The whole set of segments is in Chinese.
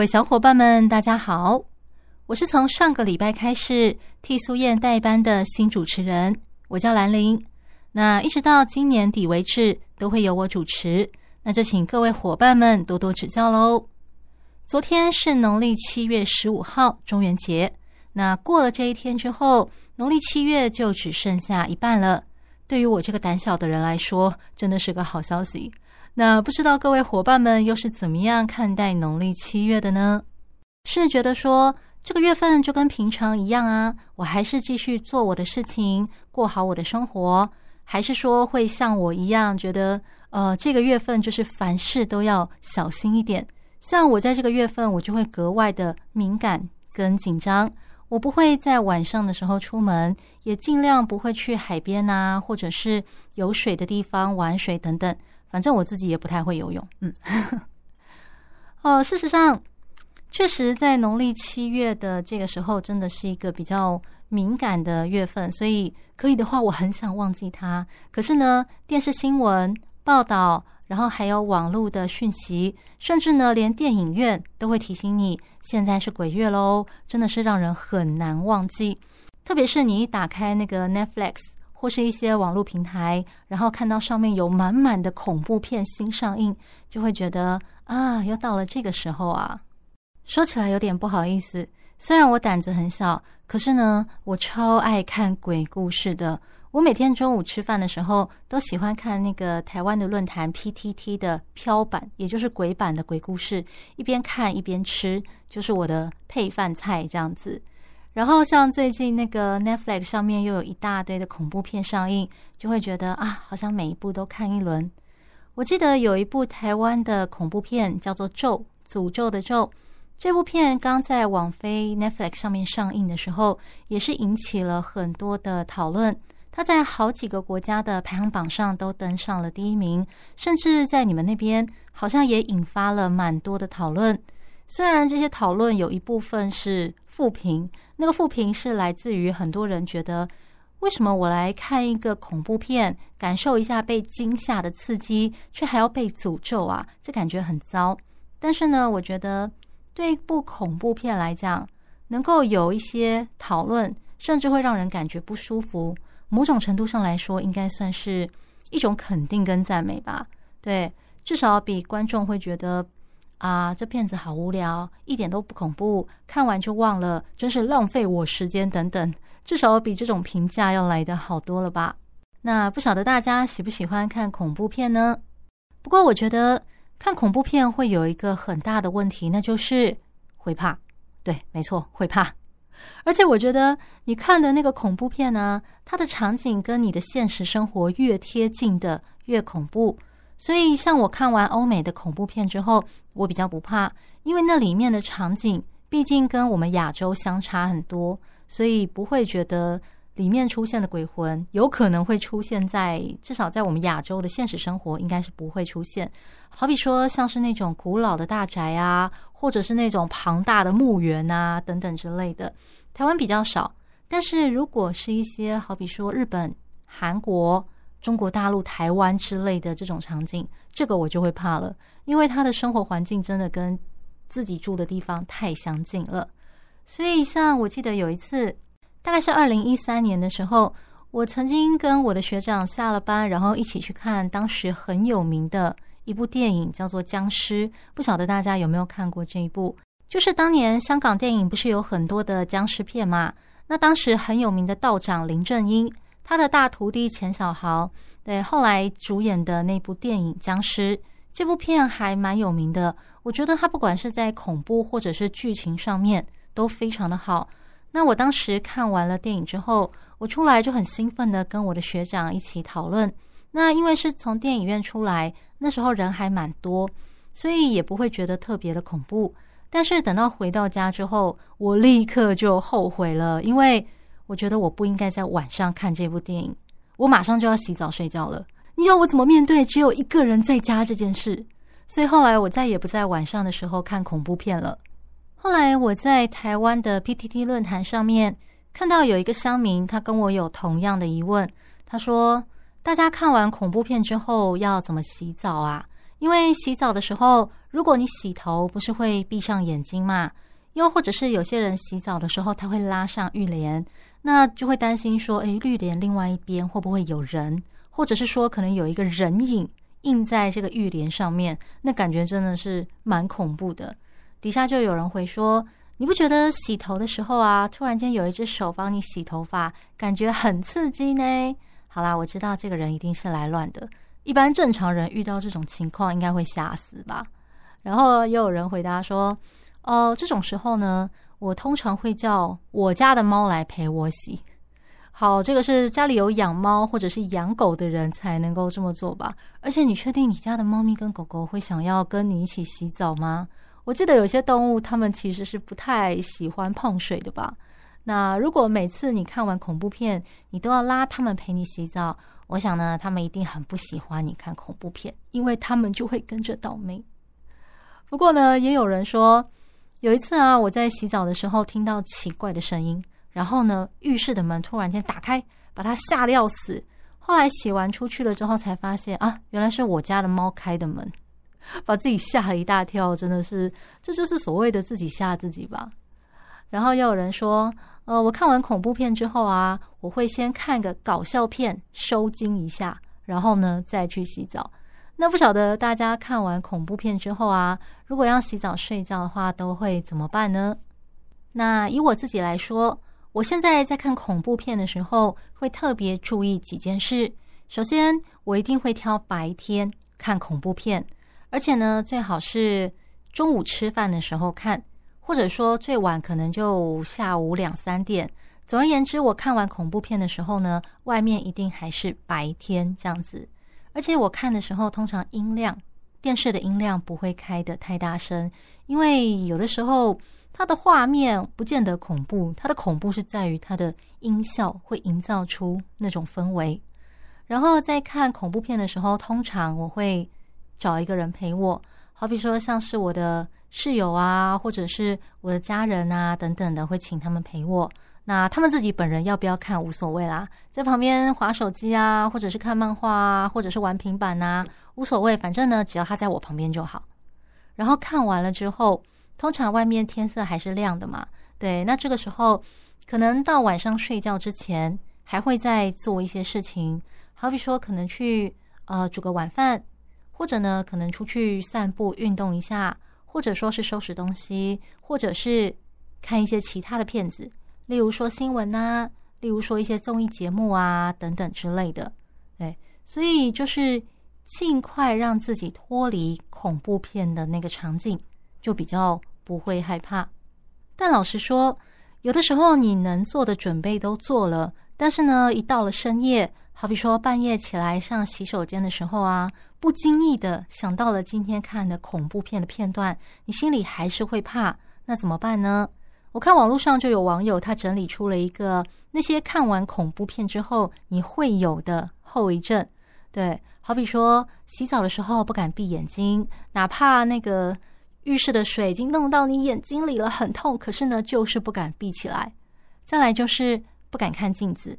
各位小伙伴们，大家好！我是从上个礼拜开始替苏燕代班的新主持人，我叫兰玲。那一直到今年底为止，都会由我主持。那就请各位伙伴们多多指教喽。昨天是农历七月十五号，中元节。那过了这一天之后，农历七月就只剩下一半了。对于我这个胆小的人来说，真的是个好消息。那不知道各位伙伴们又是怎么样看待农历七月的呢？是觉得说这个月份就跟平常一样啊，我还是继续做我的事情，过好我的生活，还是说会像我一样觉得，呃，这个月份就是凡事都要小心一点。像我在这个月份，我就会格外的敏感跟紧张，我不会在晚上的时候出门，也尽量不会去海边啊，或者是有水的地方玩水等等。反正我自己也不太会游泳，嗯，哦，事实上，确实在农历七月的这个时候，真的是一个比较敏感的月份，所以可以的话，我很想忘记它。可是呢，电视新闻报道，然后还有网络的讯息，甚至呢，连电影院都会提醒你，现在是鬼月喽，真的是让人很难忘记。特别是你一打开那个 Netflix。或是一些网络平台，然后看到上面有满满的恐怖片新上映，就会觉得啊，又到了这个时候啊。说起来有点不好意思，虽然我胆子很小，可是呢，我超爱看鬼故事的。我每天中午吃饭的时候，都喜欢看那个台湾的论坛 PTT 的飘版，也就是鬼版的鬼故事，一边看一边吃，就是我的配饭菜这样子。然后像最近那个 Netflix 上面又有一大堆的恐怖片上映，就会觉得啊，好像每一部都看一轮。我记得有一部台湾的恐怖片叫做《咒》，诅咒的咒。这部片刚在网飞 Netflix 上面上映的时候，也是引起了很多的讨论。它在好几个国家的排行榜上都登上了第一名，甚至在你们那边好像也引发了蛮多的讨论。虽然这些讨论有一部分是。负评，那个负评是来自于很多人觉得，为什么我来看一个恐怖片，感受一下被惊吓的刺激，却还要被诅咒啊？这感觉很糟。但是呢，我觉得对一部恐怖片来讲，能够有一些讨论，甚至会让人感觉不舒服，某种程度上来说，应该算是一种肯定跟赞美吧。对，至少比观众会觉得。啊，这片子好无聊，一点都不恐怖，看完就忘了，真是浪费我时间等等。至少比这种评价要来的好多了吧？那不晓得大家喜不喜欢看恐怖片呢？不过我觉得看恐怖片会有一个很大的问题，那就是会怕。对，没错，会怕。而且我觉得你看的那个恐怖片呢，它的场景跟你的现实生活越贴近的越恐怖。所以，像我看完欧美的恐怖片之后，我比较不怕，因为那里面的场景毕竟跟我们亚洲相差很多，所以不会觉得里面出现的鬼魂有可能会出现在至少在我们亚洲的现实生活应该是不会出现。好比说，像是那种古老的大宅啊，或者是那种庞大的墓园啊等等之类的，台湾比较少。但是如果是一些好比说日本、韩国。中国大陆、台湾之类的这种场景，这个我就会怕了，因为他的生活环境真的跟自己住的地方太相近了。所以，像我记得有一次，大概是二零一三年的时候，我曾经跟我的学长下了班，然后一起去看当时很有名的一部电影，叫做《僵尸》。不晓得大家有没有看过这一部？就是当年香港电影不是有很多的僵尸片嘛？那当时很有名的道长林正英。他的大徒弟钱小豪，对后来主演的那部电影《僵尸》这部片还蛮有名的。我觉得他不管是在恐怖或者是剧情上面都非常的好。那我当时看完了电影之后，我出来就很兴奋的跟我的学长一起讨论。那因为是从电影院出来，那时候人还蛮多，所以也不会觉得特别的恐怖。但是等到回到家之后，我立刻就后悔了，因为我觉得我不应该在晚上看这部电影。我马上就要洗澡睡觉了，你要我怎么面对只有一个人在家这件事？所以后来我再也不在晚上的时候看恐怖片了。后来我在台湾的 PTT 论坛上面看到有一个乡民，他跟我有同样的疑问。他说：“大家看完恐怖片之后要怎么洗澡啊？因为洗澡的时候，如果你洗头，不是会闭上眼睛嘛？又或者是有些人洗澡的时候，他会拉上浴帘，那就会担心说，诶，浴帘另外一边会不会有人，或者是说可能有一个人影印在这个浴帘上面，那感觉真的是蛮恐怖的。”底下就有人会说：“你不觉得洗头的时候啊，突然间有一只手帮你洗头发，感觉很刺激呢？”好啦，我知道这个人一定是来乱的。一般正常人遇到这种情况，应该会吓死吧？然后又有人回答说：“哦，这种时候呢，我通常会叫我家的猫来陪我洗。”好，这个是家里有养猫或者是养狗的人才能够这么做吧？而且你确定你家的猫咪跟狗狗会想要跟你一起洗澡吗？我记得有些动物，它们其实是不太喜欢碰水的吧？那如果每次你看完恐怖片，你都要拉它们陪你洗澡，我想呢，它们一定很不喜欢你看恐怖片，因为它们就会跟着倒霉。不过呢，也有人说，有一次啊，我在洗澡的时候听到奇怪的声音，然后呢，浴室的门突然间打开，把它吓得要死。后来洗完出去了之后，才发现啊，原来是我家的猫开的门。把自己吓了一大跳，真的是，这就是所谓的自己吓自己吧。然后又有人说，呃，我看完恐怖片之后啊，我会先看个搞笑片收惊一下，然后呢再去洗澡。那不晓得大家看完恐怖片之后啊，如果要洗澡睡觉的话，都会怎么办呢？那以我自己来说，我现在在看恐怖片的时候，会特别注意几件事。首先，我一定会挑白天看恐怖片。而且呢，最好是中午吃饭的时候看，或者说最晚可能就下午两三点。总而言之，我看完恐怖片的时候呢，外面一定还是白天这样子。而且我看的时候，通常音量电视的音量不会开的太大声，因为有的时候它的画面不见得恐怖，它的恐怖是在于它的音效会营造出那种氛围。然后在看恐怖片的时候，通常我会。找一个人陪我，好比说像是我的室友啊，或者是我的家人啊等等的，会请他们陪我。那他们自己本人要不要看无所谓啦，在旁边划手机啊，或者是看漫画啊，或者是玩平板呐，无所谓，反正呢，只要他在我旁边就好。然后看完了之后，通常外面天色还是亮的嘛，对，那这个时候可能到晚上睡觉之前，还会再做一些事情，好比说可能去呃煮个晚饭。或者呢，可能出去散步、运动一下，或者说是收拾东西，或者是看一些其他的片子，例如说新闻啊，例如说一些综艺节目啊等等之类的。对，所以就是尽快让自己脱离恐怖片的那个场景，就比较不会害怕。但老实说，有的时候你能做的准备都做了，但是呢，一到了深夜。好比说，半夜起来上洗手间的时候啊，不经意的想到了今天看的恐怖片的片段，你心里还是会怕。那怎么办呢？我看网络上就有网友他整理出了一个那些看完恐怖片之后你会有的后遗症。对，好比说洗澡的时候不敢闭眼睛，哪怕那个浴室的水已经弄到你眼睛里了，很痛，可是呢就是不敢闭起来。再来就是不敢看镜子。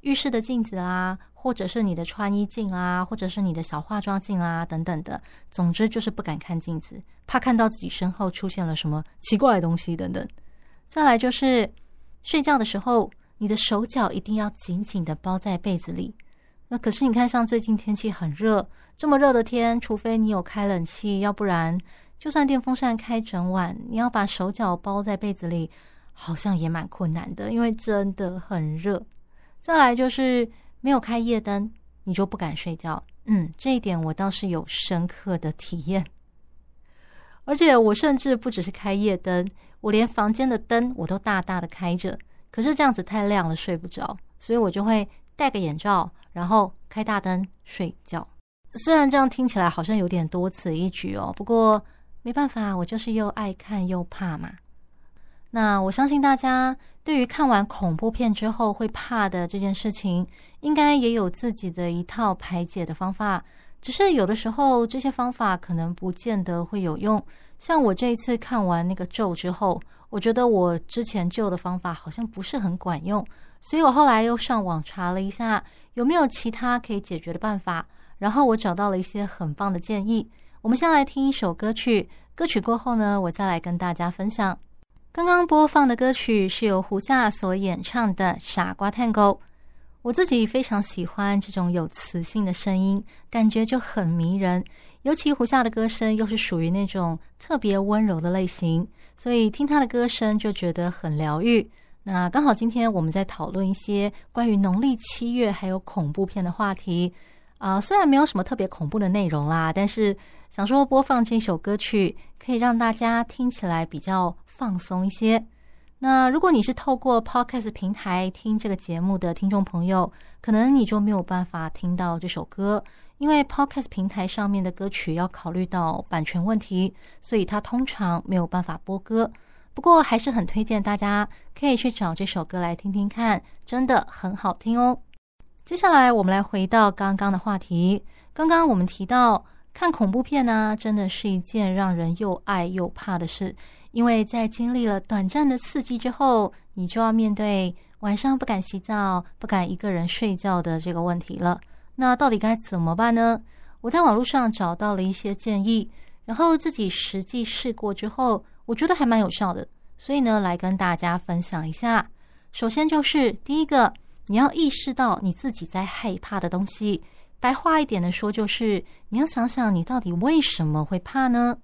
浴室的镜子啊，或者是你的穿衣镜啊，或者是你的小化妆镜啊，等等的，总之就是不敢看镜子，怕看到自己身后出现了什么奇怪的东西等等。再来就是睡觉的时候，你的手脚一定要紧紧的包在被子里。那可是你看，像最近天气很热，这么热的天，除非你有开冷气，要不然就算电风扇开整晚，你要把手脚包在被子里，好像也蛮困难的，因为真的很热。再来就是没有开夜灯，你就不敢睡觉。嗯，这一点我倒是有深刻的体验。而且我甚至不只是开夜灯，我连房间的灯我都大大的开着。可是这样子太亮了，睡不着，所以我就会戴个眼罩，然后开大灯睡觉。虽然这样听起来好像有点多此一举哦，不过没办法，我就是又爱看又怕嘛。那我相信大家对于看完恐怖片之后会怕的这件事情，应该也有自己的一套排解的方法。只是有的时候这些方法可能不见得会有用。像我这一次看完那个咒之后，我觉得我之前旧的方法好像不是很管用，所以我后来又上网查了一下有没有其他可以解决的办法，然后我找到了一些很棒的建议。我们先来听一首歌曲，歌曲过后呢，我再来跟大家分享。刚刚播放的歌曲是由胡夏所演唱的《傻瓜探戈》。我自己非常喜欢这种有磁性的声音，感觉就很迷人。尤其胡夏的歌声又是属于那种特别温柔的类型，所以听他的歌声就觉得很疗愈。那刚好今天我们在讨论一些关于农历七月还有恐怖片的话题啊，虽然没有什么特别恐怖的内容啦，但是想说播放这首歌曲可以让大家听起来比较放松一些。那如果你是透过 Podcast 平台听这个节目的听众朋友，可能你就没有办法听到这首歌，因为 Podcast 平台上面的歌曲要考虑到版权问题，所以它通常没有办法播歌。不过还是很推荐大家可以去找这首歌来听听看，真的很好听哦。接下来我们来回到刚刚的话题，刚刚我们提到看恐怖片呢，真的是一件让人又爱又怕的事。因为在经历了短暂的刺激之后，你就要面对晚上不敢洗澡、不敢一个人睡觉的这个问题了。那到底该怎么办呢？我在网络上找到了一些建议，然后自己实际试过之后，我觉得还蛮有效的。所以呢，来跟大家分享一下。首先就是第一个，你要意识到你自己在害怕的东西。白话一点的说，就是你要想想你到底为什么会怕呢？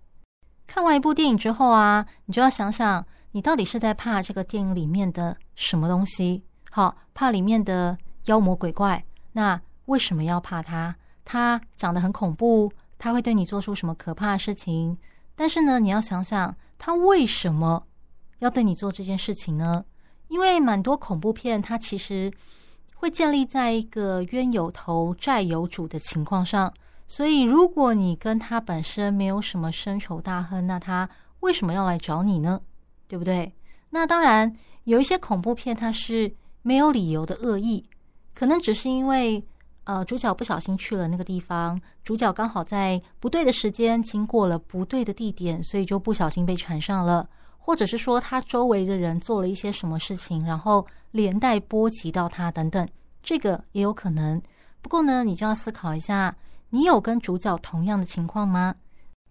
看完一部电影之后啊，你就要想想，你到底是在怕这个电影里面的什么东西？好，怕里面的妖魔鬼怪。那为什么要怕它？它长得很恐怖，它会对你做出什么可怕的事情？但是呢，你要想想，它为什么要对你做这件事情呢？因为蛮多恐怖片，它其实会建立在一个冤有头债有主的情况上。所以，如果你跟他本身没有什么深仇大恨，那他为什么要来找你呢？对不对？那当然，有一些恐怖片它是没有理由的恶意，可能只是因为呃主角不小心去了那个地方，主角刚好在不对的时间经过了不对的地点，所以就不小心被缠上了，或者是说他周围的人做了一些什么事情，然后连带波及到他等等，这个也有可能。不过呢，你就要思考一下。你有跟主角同样的情况吗？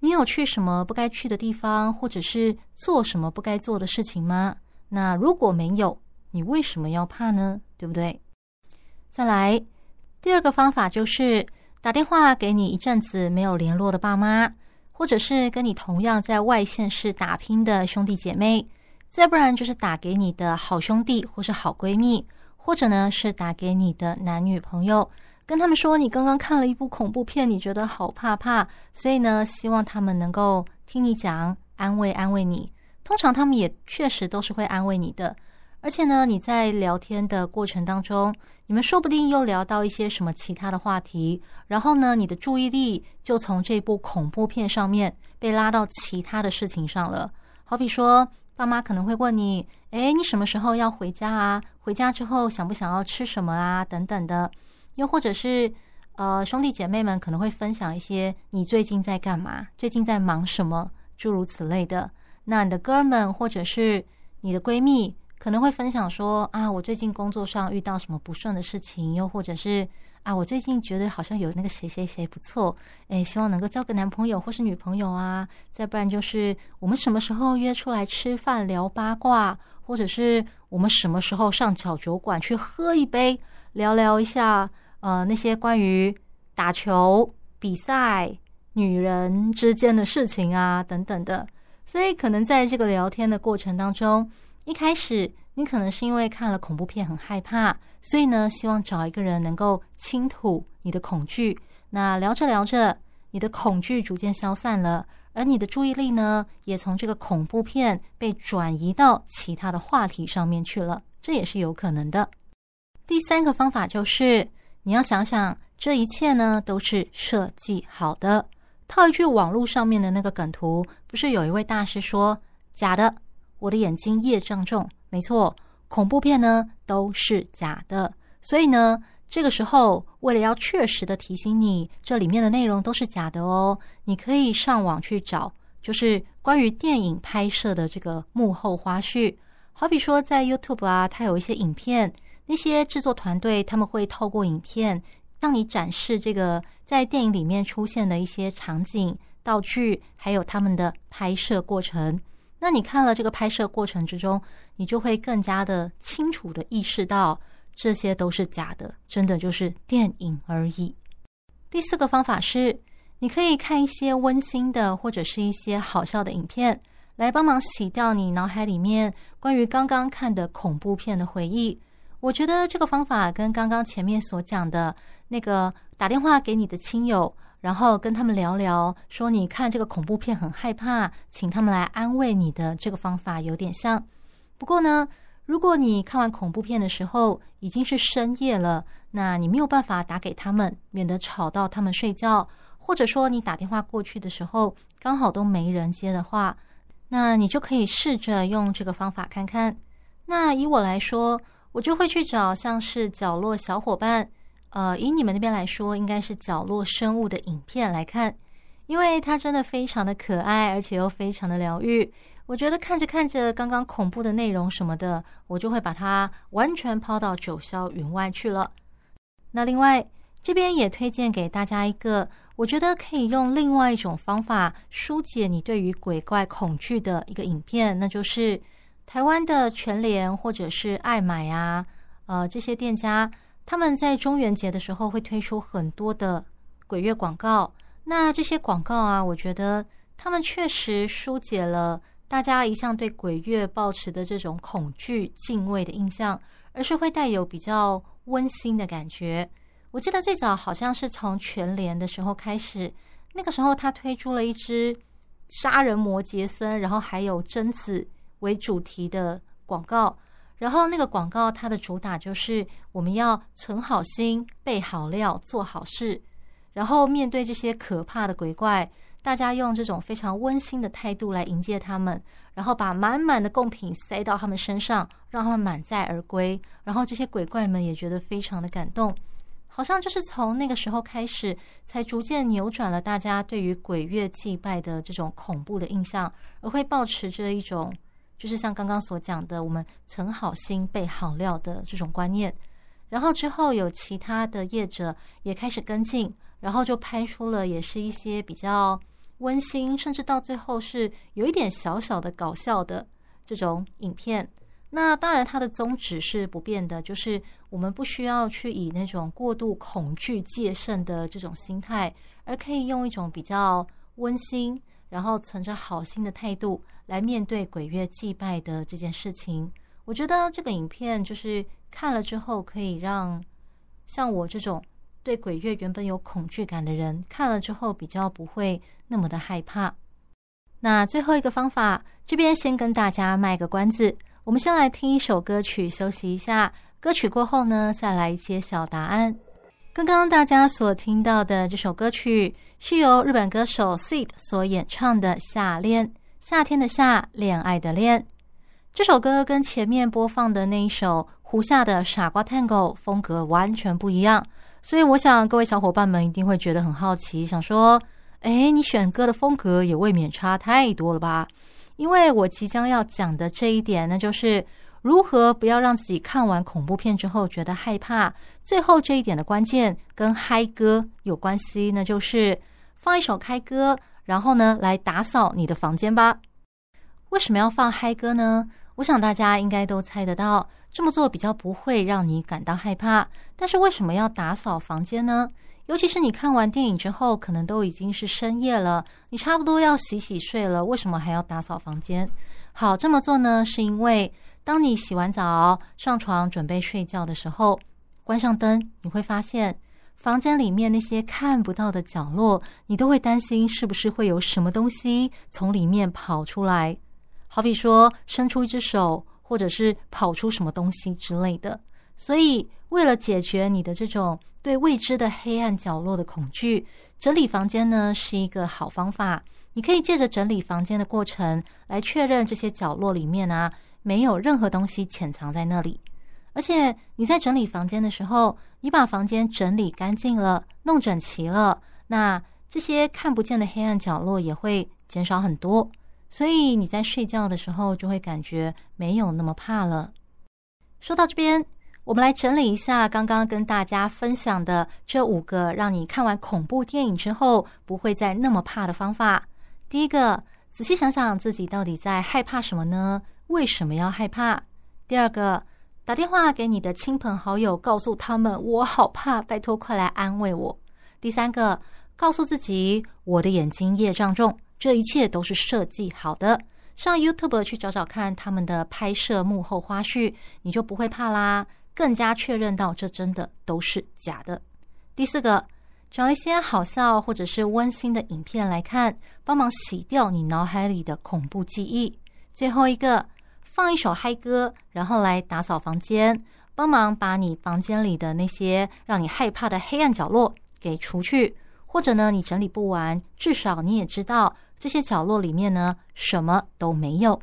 你有去什么不该去的地方，或者是做什么不该做的事情吗？那如果没有，你为什么要怕呢？对不对？再来，第二个方法就是打电话给你一阵子没有联络的爸妈，或者是跟你同样在外县市打拼的兄弟姐妹，再不然就是打给你的好兄弟或是好闺蜜，或者呢是打给你的男女朋友。跟他们说，你刚刚看了一部恐怖片，你觉得好怕怕，所以呢，希望他们能够听你讲，安慰安慰你。通常他们也确实都是会安慰你的，而且呢，你在聊天的过程当中，你们说不定又聊到一些什么其他的话题，然后呢，你的注意力就从这部恐怖片上面被拉到其他的事情上了。好比说，爸妈可能会问你，诶，你什么时候要回家啊？回家之后想不想要吃什么啊？等等的。又或者是，呃，兄弟姐妹们可能会分享一些你最近在干嘛，最近在忙什么，诸如此类的。那你的哥们或者是你的闺蜜可能会分享说啊，我最近工作上遇到什么不顺的事情，又或者是啊，我最近觉得好像有那个谁谁谁不错，哎，希望能够交个男朋友或是女朋友啊。再不然就是我们什么时候约出来吃饭聊八卦，或者是我们什么时候上小酒馆去喝一杯，聊聊一下。呃，那些关于打球比赛、女人之间的事情啊，等等的，所以可能在这个聊天的过程当中，一开始你可能是因为看了恐怖片很害怕，所以呢，希望找一个人能够倾吐你的恐惧。那聊着聊着，你的恐惧逐渐消散了，而你的注意力呢，也从这个恐怖片被转移到其他的话题上面去了，这也是有可能的。第三个方法就是。你要想想，这一切呢都是设计好的，套一句网络上面的那个梗图，不是有一位大师说假的，我的眼睛业障重。没错，恐怖片呢都是假的。所以呢，这个时候为了要确实的提醒你，这里面的内容都是假的哦，你可以上网去找，就是关于电影拍摄的这个幕后花絮。好比说在 YouTube 啊，它有一些影片，那些制作团队他们会透过影片让你展示这个在电影里面出现的一些场景、道具，还有他们的拍摄过程。那你看了这个拍摄过程之中，你就会更加的清楚的意识到。这些都是假的，真的就是电影而已。第四个方法是，你可以看一些温馨的或者是一些好笑的影片，来帮忙洗掉你脑海里面关于刚刚看的恐怖片的回忆。我觉得这个方法跟刚刚前面所讲的那个打电话给你的亲友，然后跟他们聊聊，说你看这个恐怖片很害怕，请他们来安慰你的这个方法有点像。不过呢。如果你看完恐怖片的时候已经是深夜了，那你没有办法打给他们，免得吵到他们睡觉，或者说你打电话过去的时候刚好都没人接的话，那你就可以试着用这个方法看看。那以我来说，我就会去找像是角落小伙伴，呃，以你们那边来说，应该是角落生物的影片来看，因为它真的非常的可爱，而且又非常的疗愈。我觉得看着看着，刚刚恐怖的内容什么的，我就会把它完全抛到九霄云外去了。那另外这边也推荐给大家一个，我觉得可以用另外一种方法疏解你对于鬼怪恐惧的一个影片，那就是台湾的全联或者是爱买啊，呃这些店家他们在中元节的时候会推出很多的鬼月广告。那这些广告啊，我觉得他们确实疏解了。大家一向对鬼月抱持的这种恐惧、敬畏的印象，而是会带有比较温馨的感觉。我记得最早好像是从全联的时候开始，那个时候他推出了一支杀人魔杰森，然后还有贞子为主题的广告。然后那个广告它的主打就是我们要存好心、备好料、做好事，然后面对这些可怕的鬼怪。大家用这种非常温馨的态度来迎接他们，然后把满满的贡品塞到他们身上，让他们满载而归。然后这些鬼怪们也觉得非常的感动，好像就是从那个时候开始，才逐渐扭转了大家对于鬼月祭拜的这种恐怖的印象，而会保持着一种就是像刚刚所讲的，我们存好心备好料的这种观念。然后之后有其他的业者也开始跟进，然后就拍出了也是一些比较。温馨，甚至到最后是有一点小小的搞笑的这种影片。那当然，它的宗旨是不变的，就是我们不需要去以那种过度恐惧、戒慎的这种心态，而可以用一种比较温馨，然后存着好心的态度来面对鬼月祭拜的这件事情。我觉得这个影片就是看了之后，可以让像我这种。对鬼月原本有恐惧感的人，看了之后比较不会那么的害怕。那最后一个方法，这边先跟大家卖个关子，我们先来听一首歌曲休息一下。歌曲过后呢，再来揭晓答案。刚刚大家所听到的这首歌曲，是由日本歌手 Seed 所演唱的《夏恋》，夏天的夏，恋爱的恋。这首歌跟前面播放的那一首《胡夏的傻瓜探戈》风格完全不一样。所以，我想各位小伙伴们一定会觉得很好奇，想说：“哎，你选歌的风格也未免差太多了吧？”因为我即将要讲的这一点，那就是如何不要让自己看完恐怖片之后觉得害怕。最后这一点的关键跟嗨歌有关系，那就是放一首嗨歌，然后呢来打扫你的房间吧。为什么要放嗨歌呢？我想大家应该都猜得到。这么做比较不会让你感到害怕，但是为什么要打扫房间呢？尤其是你看完电影之后，可能都已经是深夜了，你差不多要洗洗睡了，为什么还要打扫房间？好，这么做呢，是因为当你洗完澡上床准备睡觉的时候，关上灯，你会发现房间里面那些看不到的角落，你都会担心是不是会有什么东西从里面跑出来，好比说伸出一只手。或者是跑出什么东西之类的，所以为了解决你的这种对未知的黑暗角落的恐惧，整理房间呢是一个好方法。你可以借着整理房间的过程来确认这些角落里面啊没有任何东西潜藏在那里。而且你在整理房间的时候，你把房间整理干净了，弄整齐了，那这些看不见的黑暗角落也会减少很多。所以你在睡觉的时候就会感觉没有那么怕了。说到这边，我们来整理一下刚刚跟大家分享的这五个让你看完恐怖电影之后不会再那么怕的方法。第一个，仔细想想自己到底在害怕什么呢？为什么要害怕？第二个，打电话给你的亲朋好友，告诉他们我好怕，拜托快来安慰我。第三个，告诉自己我的眼睛业障重，这一切都是设计好的。上 YouTube 去找找看他们的拍摄幕后花絮，你就不会怕啦。更加确认到这真的都是假的。第四个，找一些好笑或者是温馨的影片来看，帮忙洗掉你脑海里的恐怖记忆。最后一个，放一首嗨歌，然后来打扫房间，帮忙把你房间里的那些让你害怕的黑暗角落给除去。或者呢，你整理不完，至少你也知道。这些角落里面呢，什么都没有。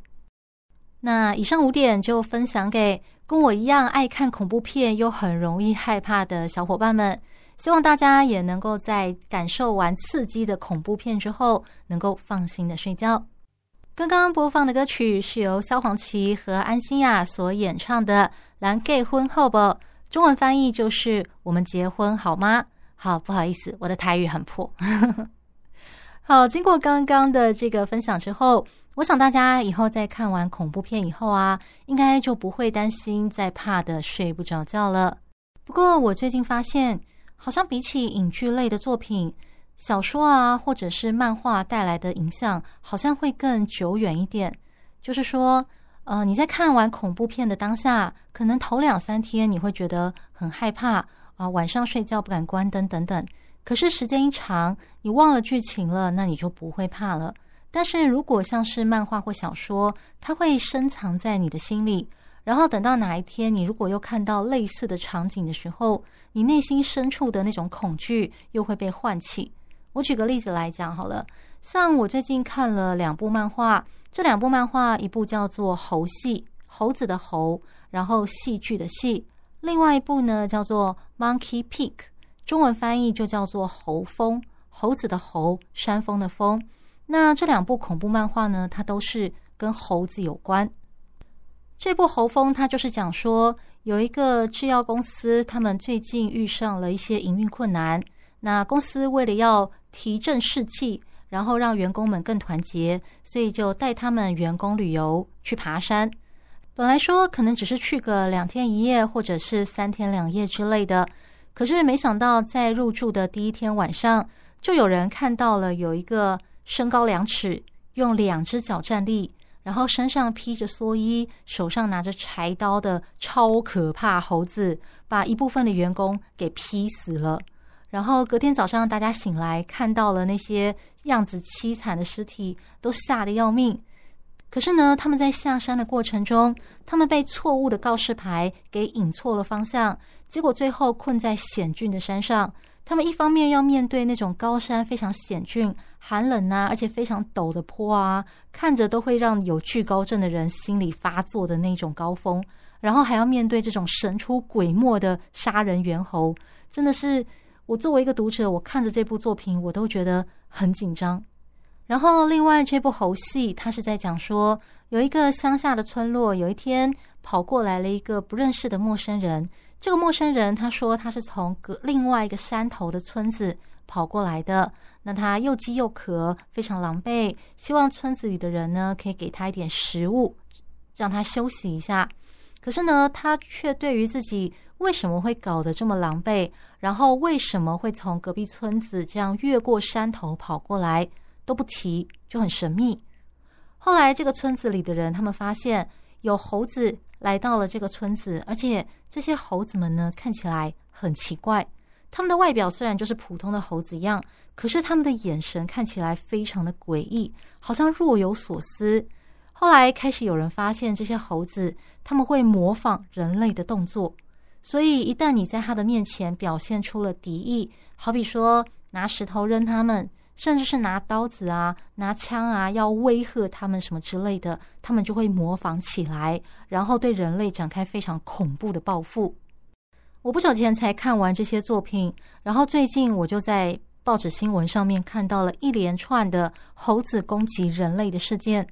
那以上五点就分享给跟我一样爱看恐怖片又很容易害怕的小伙伴们，希望大家也能够在感受完刺激的恐怖片之后，能够放心的睡觉。刚刚播放的歌曲是由萧煌奇和安心亚所演唱的《蓝 gay 婚后不》，中文翻译就是“我们结婚好吗？”好，不好意思，我的台语很破。好，经过刚刚的这个分享之后，我想大家以后在看完恐怖片以后啊，应该就不会担心再怕的睡不着觉了。不过我最近发现，好像比起影剧类的作品，小说啊或者是漫画带来的影响，好像会更久远一点。就是说，呃，你在看完恐怖片的当下，可能头两三天你会觉得很害怕啊，晚上睡觉不敢关灯等等。可是时间一长，你忘了剧情了，那你就不会怕了。但是如果像是漫画或小说，它会深藏在你的心里，然后等到哪一天你如果又看到类似的场景的时候，你内心深处的那种恐惧又会被唤起。我举个例子来讲好了，像我最近看了两部漫画，这两部漫画一部叫做《猴戏》，猴子的猴，然后戏剧的戏；另外一部呢叫做《Monkey Peak》。中文翻译就叫做“猴峰”，猴子的猴，山峰的峰。那这两部恐怖漫画呢，它都是跟猴子有关。这部《猴峰》它就是讲说，有一个制药公司，他们最近遇上了一些营运困难。那公司为了要提振士气，然后让员工们更团结，所以就带他们员工旅游去爬山。本来说可能只是去个两天一夜，或者是三天两夜之类的。可是没想到，在入住的第一天晚上，就有人看到了有一个身高两尺、用两只脚站立，然后身上披着蓑衣、手上拿着柴刀的超可怕猴子，把一部分的员工给劈死了。然后隔天早上，大家醒来看到了那些样子凄惨的尸体，都吓得要命。可是呢，他们在下山的过程中，他们被错误的告示牌给引错了方向，结果最后困在险峻的山上。他们一方面要面对那种高山非常险峻、寒冷啊，而且非常陡的坡啊，看着都会让有惧高症的人心里发作的那种高峰，然后还要面对这种神出鬼没的杀人猿猴，真的是我作为一个读者，我看着这部作品，我都觉得很紧张。然后，另外这部猴戏，它是在讲说，有一个乡下的村落，有一天跑过来了一个不认识的陌生人。这个陌生人他说他是从隔另外一个山头的村子跑过来的。那他又饥又渴，非常狼狈，希望村子里的人呢可以给他一点食物，让他休息一下。可是呢，他却对于自己为什么会搞得这么狼狈，然后为什么会从隔壁村子这样越过山头跑过来？都不提，就很神秘。后来，这个村子里的人，他们发现有猴子来到了这个村子，而且这些猴子们呢，看起来很奇怪。他们的外表虽然就是普通的猴子一样，可是他们的眼神看起来非常的诡异，好像若有所思。后来开始有人发现，这些猴子他们会模仿人类的动作，所以一旦你在他的面前表现出了敌意，好比说拿石头扔他们，甚至是拿刀子啊、拿枪啊要威吓他们什么之类的，他们就会模仿起来，然后对人类展开非常恐怖的报复。我不久前才看完这些作品，然后最近我就在报纸新闻上面看到了一连串的猴子攻击人类的事件。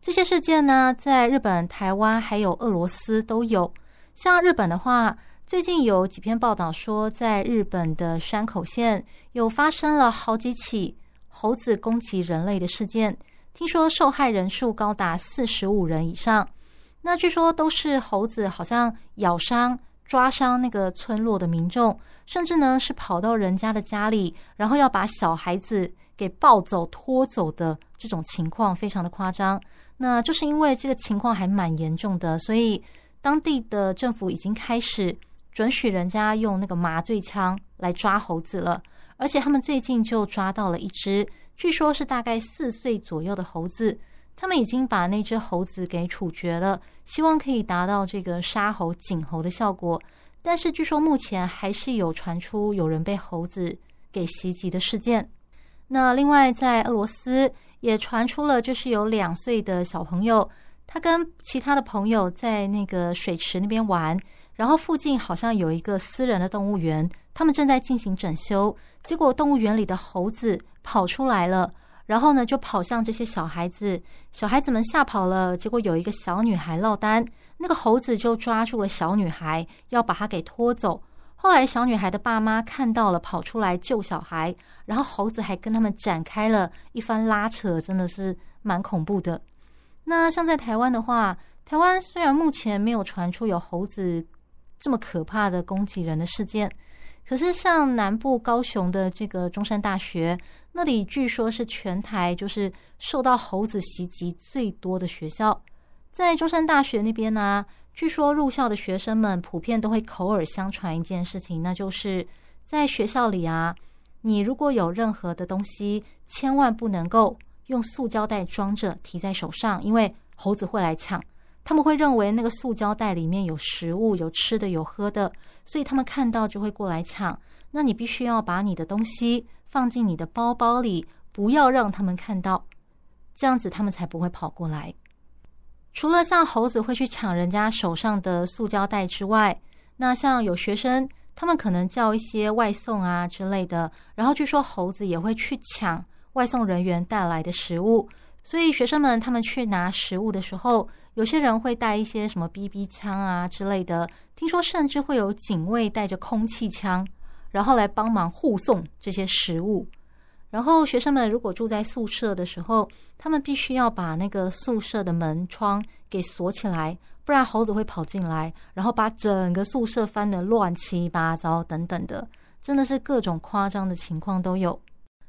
这些事件呢，在日本、台湾还有俄罗斯都有。像日本的话，最近有几篇报道说，在日本的山口县有发生了好几起猴子攻击人类的事件，听说受害人数高达四十五人以上。那据说都是猴子好像咬伤、抓伤那个村落的民众，甚至呢是跑到人家的家里，然后要把小孩子给抱走、拖走的这种情况，非常的夸张。那就是因为这个情况还蛮严重的，所以。当地的政府已经开始准许人家用那个麻醉枪来抓猴子了，而且他们最近就抓到了一只，据说是大概四岁左右的猴子。他们已经把那只猴子给处决了，希望可以达到这个杀猴儆猴的效果。但是据说目前还是有传出有人被猴子给袭击的事件。那另外在俄罗斯也传出了，就是有两岁的小朋友。他跟其他的朋友在那个水池那边玩，然后附近好像有一个私人的动物园，他们正在进行整修。结果动物园里的猴子跑出来了，然后呢就跑向这些小孩子，小孩子们吓跑了。结果有一个小女孩落单，那个猴子就抓住了小女孩，要把她给拖走。后来小女孩的爸妈看到了，跑出来救小孩，然后猴子还跟他们展开了一番拉扯，真的是蛮恐怖的。那像在台湾的话，台湾虽然目前没有传出有猴子这么可怕的攻击人的事件，可是像南部高雄的这个中山大学，那里据说是全台就是受到猴子袭击最多的学校。在中山大学那边呢，据说入校的学生们普遍都会口耳相传一件事情，那就是在学校里啊，你如果有任何的东西，千万不能够。用塑胶袋装着提在手上，因为猴子会来抢。他们会认为那个塑胶袋里面有食物、有吃的、有喝的，所以他们看到就会过来抢。那你必须要把你的东西放进你的包包里，不要让他们看到，这样子他们才不会跑过来。除了像猴子会去抢人家手上的塑胶袋之外，那像有学生，他们可能叫一些外送啊之类的，然后据说猴子也会去抢。外送人员带来的食物，所以学生们他们去拿食物的时候，有些人会带一些什么 BB 枪啊之类的。听说甚至会有警卫带着空气枪，然后来帮忙护送这些食物。然后学生们如果住在宿舍的时候，他们必须要把那个宿舍的门窗给锁起来，不然猴子会跑进来，然后把整个宿舍翻得乱七八糟等等的，真的是各种夸张的情况都有。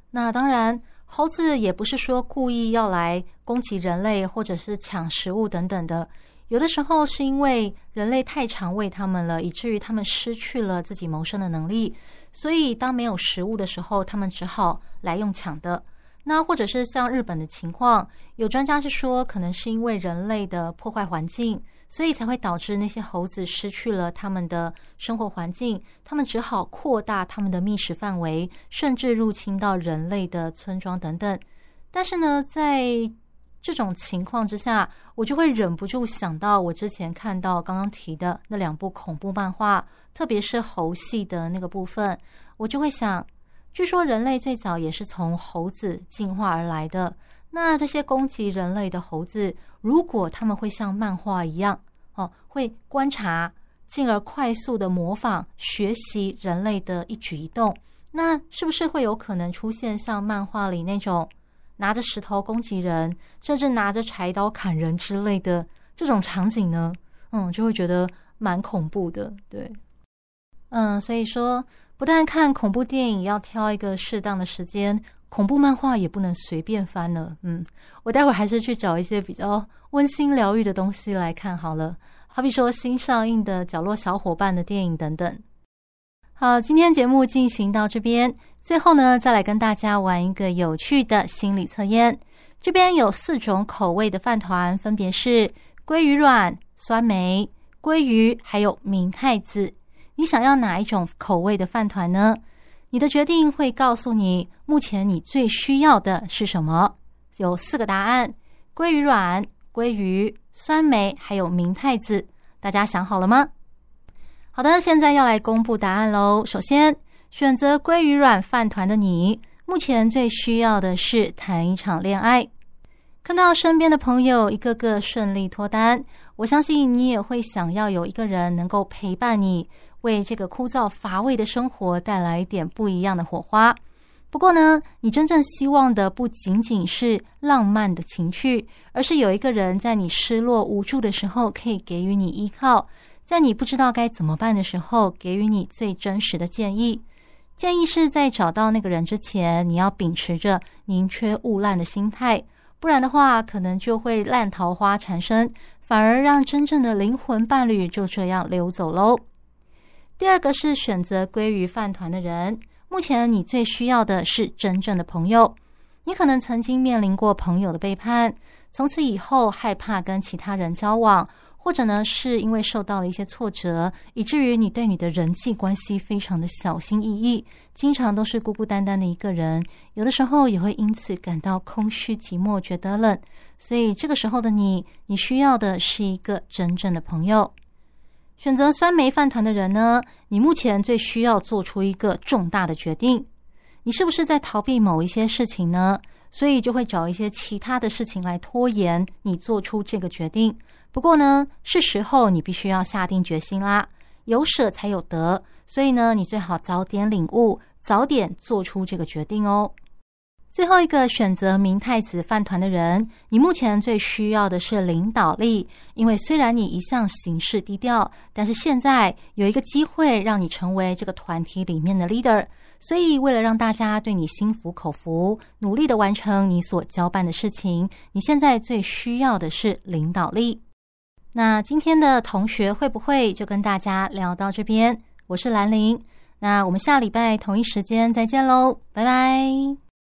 那当然。猴子也不是说故意要来攻击人类，或者是抢食物等等的。有的时候是因为人类太常喂它们了，以至于它们失去了自己谋生的能力。所以当没有食物的时候，它们只好来用抢的。那或者是像日本的情况，有专家是说，可能是因为人类的破坏环境。所以才会导致那些猴子失去了他们的生活环境，他们只好扩大他们的觅食范围，甚至入侵到人类的村庄等等。但是呢，在这种情况之下，我就会忍不住想到我之前看到刚刚提的那两部恐怖漫画，特别是猴系的那个部分，我就会想，据说人类最早也是从猴子进化而来的。那这些攻击人类的猴子，如果他们会像漫画一样，哦，会观察，进而快速的模仿学习人类的一举一动，那是不是会有可能出现像漫画里那种拿着石头攻击人，甚至拿着柴刀砍人之类的这种场景呢？嗯，就会觉得蛮恐怖的，对，嗯，所以说，不但看恐怖电影要挑一个适当的时间。恐怖漫画也不能随便翻了，嗯，我待会儿还是去找一些比较温馨疗愈的东西来看好了，好比说新上映的《角落小伙伴》的电影等等。好，今天节目进行到这边，最后呢，再来跟大家玩一个有趣的心理测验。这边有四种口味的饭团，分别是鲑鱼卵、酸梅、鲑鱼，还有明太子。你想要哪一种口味的饭团呢？你的决定会告诉你，目前你最需要的是什么。有四个答案：鲑鱼卵、鲑鱼、酸梅，还有明太子。大家想好了吗？好的，现在要来公布答案喽。首先，选择鲑鱼卵饭团的你，目前最需要的是谈一场恋爱。看到身边的朋友一个个顺利脱单，我相信你也会想要有一个人能够陪伴你。为这个枯燥乏味的生活带来一点不一样的火花。不过呢，你真正希望的不仅仅是浪漫的情趣，而是有一个人在你失落无助的时候可以给予你依靠，在你不知道该怎么办的时候给予你最真实的建议。建议是在找到那个人之前，你要秉持着宁缺毋滥的心态，不然的话，可能就会烂桃花缠身，反而让真正的灵魂伴侣就这样溜走喽。第二个是选择鲑鱼饭团的人，目前你最需要的是真正的朋友。你可能曾经面临过朋友的背叛，从此以后害怕跟其他人交往，或者呢是因为受到了一些挫折，以至于你对你的人际关系非常的小心翼翼，经常都是孤孤单单的一个人，有的时候也会因此感到空虚寂寞，觉得冷。所以这个时候的你，你需要的是一个真正的朋友。选择酸梅饭团的人呢？你目前最需要做出一个重大的决定。你是不是在逃避某一些事情呢？所以就会找一些其他的事情来拖延你做出这个决定。不过呢，是时候你必须要下定决心啦。有舍才有得，所以呢，你最好早点领悟，早点做出这个决定哦。最后一个选择明太子饭团的人，你目前最需要的是领导力，因为虽然你一向行事低调，但是现在有一个机会让你成为这个团体里面的 leader，所以为了让大家对你心服口服，努力的完成你所交办的事情，你现在最需要的是领导力。那今天的同学会不会就跟大家聊到这边？我是兰玲，那我们下礼拜同一时间再见喽，拜拜。